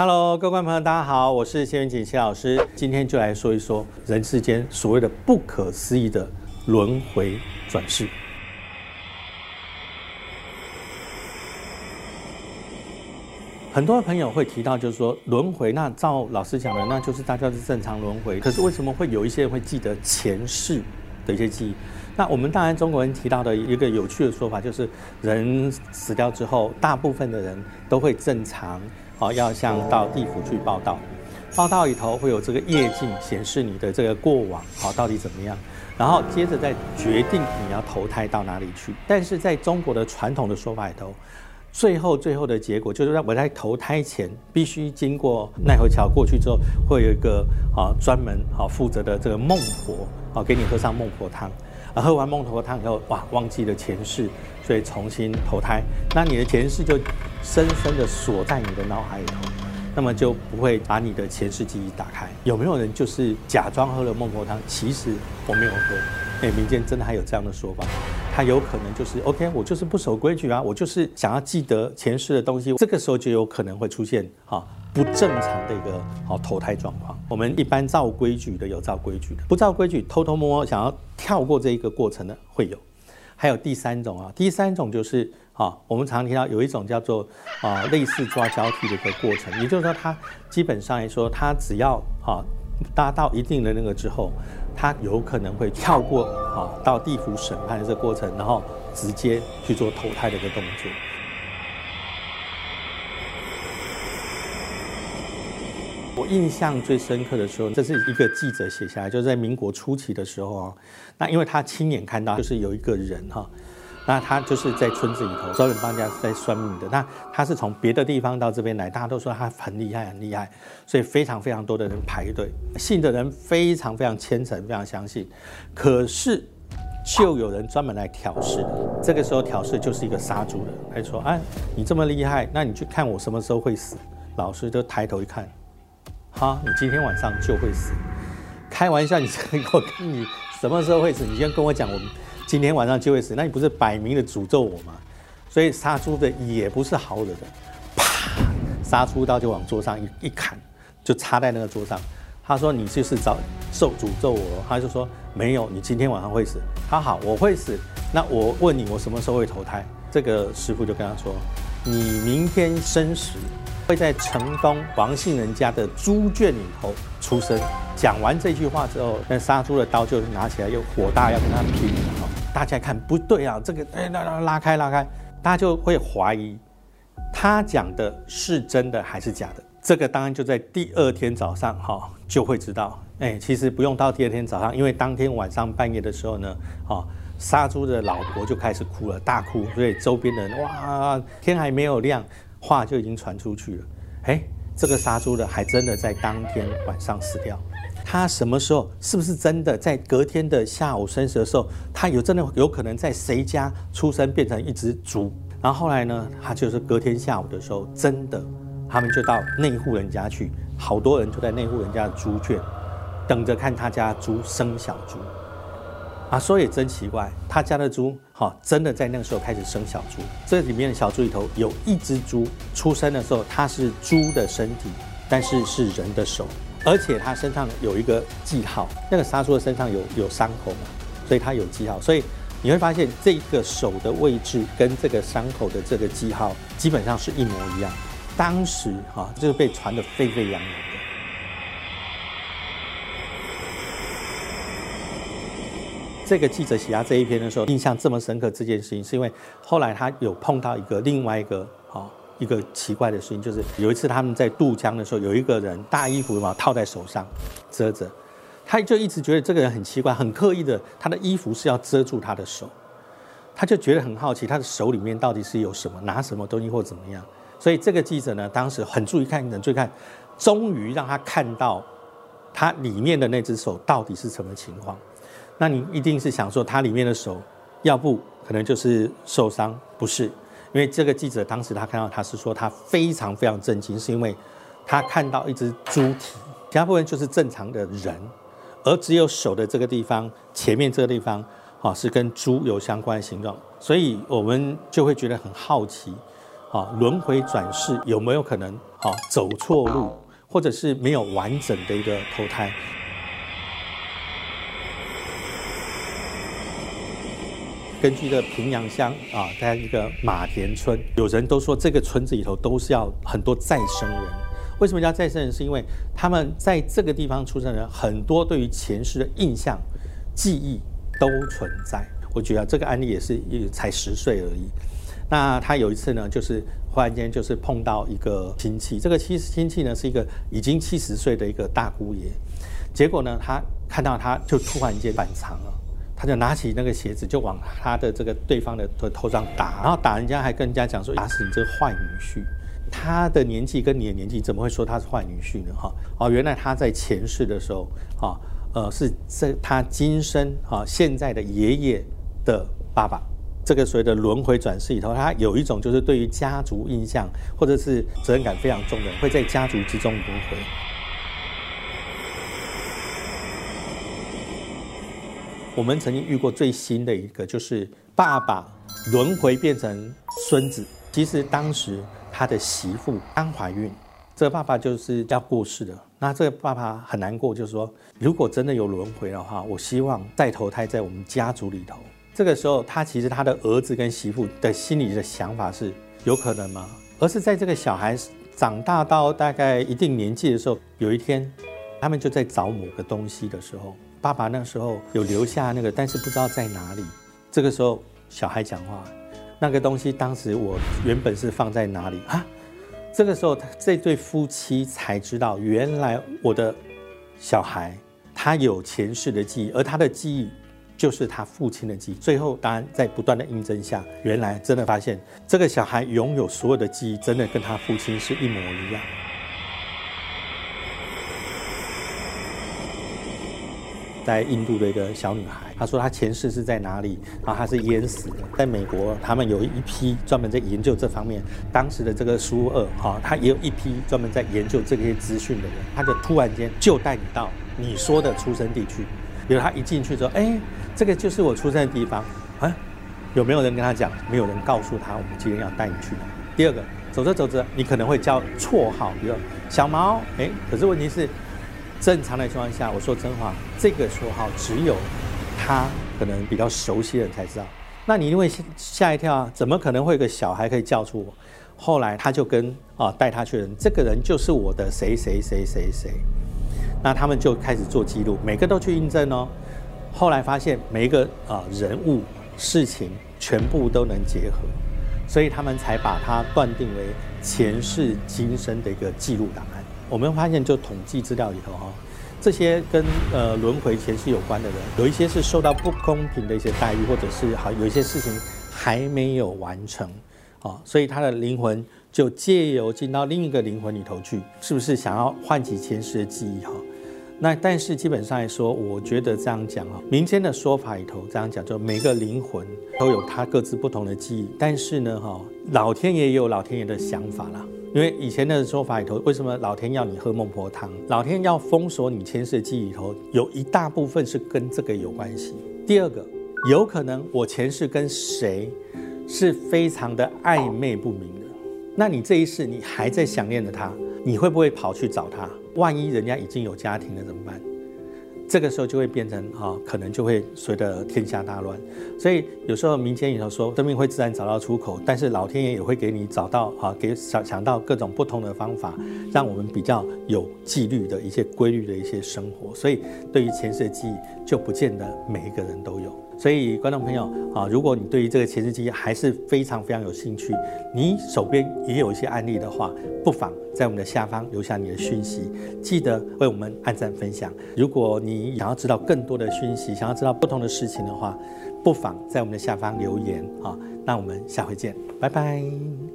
Hello，各位观众朋友，大家好，我是谢元锦谢老师，今天就来说一说人世间所谓的不可思议的轮回转世。很多朋友会提到，就是说轮回，那照老师讲的，那就是大家是正常轮回。可是为什么会有一些人会记得前世的一些记忆？那我们当然中国人提到的一个有趣的说法，就是人死掉之后，大部分的人都会正常，哦，要像到地府去报道，报道里头会有这个业镜显示你的这个过往，好到底怎么样，然后接着再决定你要投胎到哪里去。但是在中国的传统的说法里头，最后最后的结果就是在我在投胎前必须经过奈何桥过去之后，会有一个啊专门啊负责的这个孟婆啊给你喝上孟婆汤，啊喝完孟婆汤以后哇忘记了前世，所以重新投胎，那你的前世就深深的锁在你的脑海里头，那么就不会把你的前世记忆打开。有没有人就是假装喝了孟婆汤，其实我没有喝？哎，民间真的还有这样的说法，他有可能就是 OK，我就是不守规矩啊，我就是想要记得前世的东西，这个时候就有可能会出现哈不正常的一个好投胎状况。我们一般照规矩的有照规矩的，不照规矩偷偷摸摸想要跳过这一个过程的会有。还有第三种啊，第三种就是啊，我们常听到有一种叫做啊类似抓交替的一个过程，也就是说，它基本上来说，它只要啊达到一定的那个之后。他有可能会跳过啊，到地府审判的这个过程，然后直接去做投胎的一个动作。我印象最深刻的时候，这是一个记者写下来，就是在民国初期的时候啊，那因为他亲眼看到，就是有一个人哈。那他就是在村子里头专门帮人家在算命的。那他是从别的地方到这边来，大家都说他很厉害，很厉害，所以非常非常多的人排队，信的人非常非常虔诚，非常相信。可是就有人专门来挑事，这个时候挑事就是一个杀猪的，他说：“啊，你这么厉害，那你去看我什么时候会死？”老师就抬头一看，啊，你今天晚上就会死。开玩笑，你我跟你什么时候会死？你先跟我讲，我们。今天晚上就会死，那你不是摆明了诅咒我吗？所以杀猪的也不是好惹的，啪，杀猪刀就往桌上一一砍，就插在那个桌上。他说：“你就是找受诅咒我。”他就说：“没有，你今天晚上会死。”他好，我会死。那我问你，我什么时候会投胎？这个师傅就跟他说：“你明天生时会在城东王姓人家的猪圈里头出生。”讲完这句话之后，那杀猪的刀就拿起来，又火大要跟他拼了。大家看不对啊，这个哎，拉拉拉开拉开，大家就会怀疑他讲的是真的还是假的。这个当然就在第二天早上哈就会知道。哎，其实不用到第二天早上，因为当天晚上半夜的时候呢，哈杀猪的老婆就开始哭了，大哭，所以周边的人哇，天还没有亮，话就已经传出去了。哎，这个杀猪的还真的在当天晚上死掉。他什么时候是不是真的在隔天的下午生时的时候，他有真的有可能在谁家出生变成一只猪？然后后来呢，他就是隔天下午的时候，真的，他们就到那户人家去，好多人就在那户人家的猪圈，等着看他家猪生小猪。啊，说也真奇怪，他家的猪哈，真的在那个时候开始生小猪。这里面的小猪里头有一只猪出生的时候，它是猪的身体，但是是人的手。而且它身上有一个记号，那个杀猪的身上有有伤口嘛，所以他有记号，所以你会发现这个手的位置跟这个伤口的这个记号基本上是一模一样。当时哈就是被传得沸沸扬扬这个记者写下这一篇的时候，印象这么深刻，这件事情是因为后来他有碰到一个另外一个啊。一个奇怪的事情就是，有一次他们在渡江的时候，有一个人大衣服嘛套在手上遮着，他就一直觉得这个人很奇怪，很刻意的，他的衣服是要遮住他的手，他就觉得很好奇，他的手里面到底是有什么，拿什么东西或怎么样。所以这个记者呢，当时很注意看，很注意看，终于让他看到他里面的那只手到底是什么情况。那你一定是想说，他里面的手，要不可能就是受伤，不是？因为这个记者当时他看到他是说他非常非常震惊，是因为他看到一只猪体，其他部分就是正常的人，而只有手的这个地方前面这个地方啊是跟猪有相关的形状，所以我们就会觉得很好奇，啊轮回转世有没有可能啊走错路，或者是没有完整的一个投胎？根据这个平阳乡啊，在一个马田村，有人都说这个村子里头都是要很多再生人。为什么叫再生人？是因为他们在这个地方出生的人很多，对于前世的印象、记忆都存在。我觉得这个案例也是才十岁而已。那他有一次呢，就是忽然间就是碰到一个亲戚，这个亲亲戚呢是一个已经七十岁的一个大姑爷。结果呢，他看到他就突然间反常了。他就拿起那个鞋子，就往他的这个对方的头头上打，然后打人家还跟人家讲说：“打死你这个坏女婿！”他的年纪跟你的年纪，怎么会说他是坏女婿呢？哈哦，原来他在前世的时候，哈呃是在他今生哈现在的爷爷的爸爸，这个所谓的轮回转世里头，他有一种就是对于家族印象或者是责任感非常重的，会在家族之中轮回。我们曾经遇过最新的一个，就是爸爸轮回变成孙子。其实当时他的媳妇刚怀孕，这个爸爸就是要过世的。那这个爸爸很难过，就是说，如果真的有轮回的话，我希望再投胎在我们家族里头。这个时候，他其实他的儿子跟媳妇的心里的想法是：有可能吗？而是在这个小孩长大到大概一定年纪的时候，有一天，他们就在找某个东西的时候。爸爸那时候有留下那个，但是不知道在哪里。这个时候小孩讲话，那个东西当时我原本是放在哪里啊？这个时候这对夫妻才知道，原来我的小孩他有前世的记忆，而他的记忆就是他父亲的记忆。最后当然在不断的印证下，原来真的发现这个小孩拥有所有的记忆，真的跟他父亲是一模一样。在印度的一个小女孩，她说她前世是在哪里，然后她是淹死的。在美国，他们有一批专门在研究这方面。当时的这个苏二，哈，他也有一批专门在研究这些资讯的人，他就突然间就带你到你说的出生地去。比如他一进去之后，哎，这个就是我出生的地方啊。有没有人跟他讲？没有人告诉他，我们今天要带你去。第二个，走着走着，你可能会叫绰号，比如小毛，哎，可是问题是。正常的情况下，我说真话，这个绰号只有他可能比较熟悉的人才知道。那你因为吓一跳啊，怎么可能会有个小孩可以叫出我？后来他就跟啊带他去的人，这个人就是我的谁谁谁谁谁。那他们就开始做记录，每个都去印证哦。后来发现每一个啊人物事情全部都能结合，所以他们才把它断定为前世今生的一个记录档案。我们发现，就统计资料里头哈，这些跟呃轮回前世有关的人，有一些是受到不公平的一些待遇，或者是好有一些事情还没有完成，啊，所以他的灵魂就借由进到另一个灵魂里头去，是不是想要唤起前世的记忆哈？那但是基本上来说，我觉得这样讲啊，民间的说法里头这样讲，就每个灵魂都有他各自不同的记忆，但是呢哈，老天爷也有老天爷的想法啦。因为以前的说法里头，为什么老天要你喝孟婆汤？老天要封锁你前世的记忆里头，有一大部分是跟这个有关系。第二个，有可能我前世跟谁是非常的暧昧不明的，那你这一世你还在想念着他，你会不会跑去找他？万一人家已经有家庭了怎么办？这个时候就会变成啊，可能就会随着天下大乱。所以有时候民间也说，生命会自然找到出口，但是老天爷也会给你找到啊，给想想到各种不同的方法，让我们比较有纪律的一些规律的一些生活。所以对于前世的记忆，就不见得每一个人都有。所以，观众朋友啊，如果你对于这个前世记忆还是非常非常有兴趣，你手边也有一些案例的话，不妨在我们的下方留下你的讯息，记得为我们按赞分享。如果你想要知道更多的讯息，想要知道不同的事情的话，不妨在我们的下方留言啊。那我们下回见，拜拜。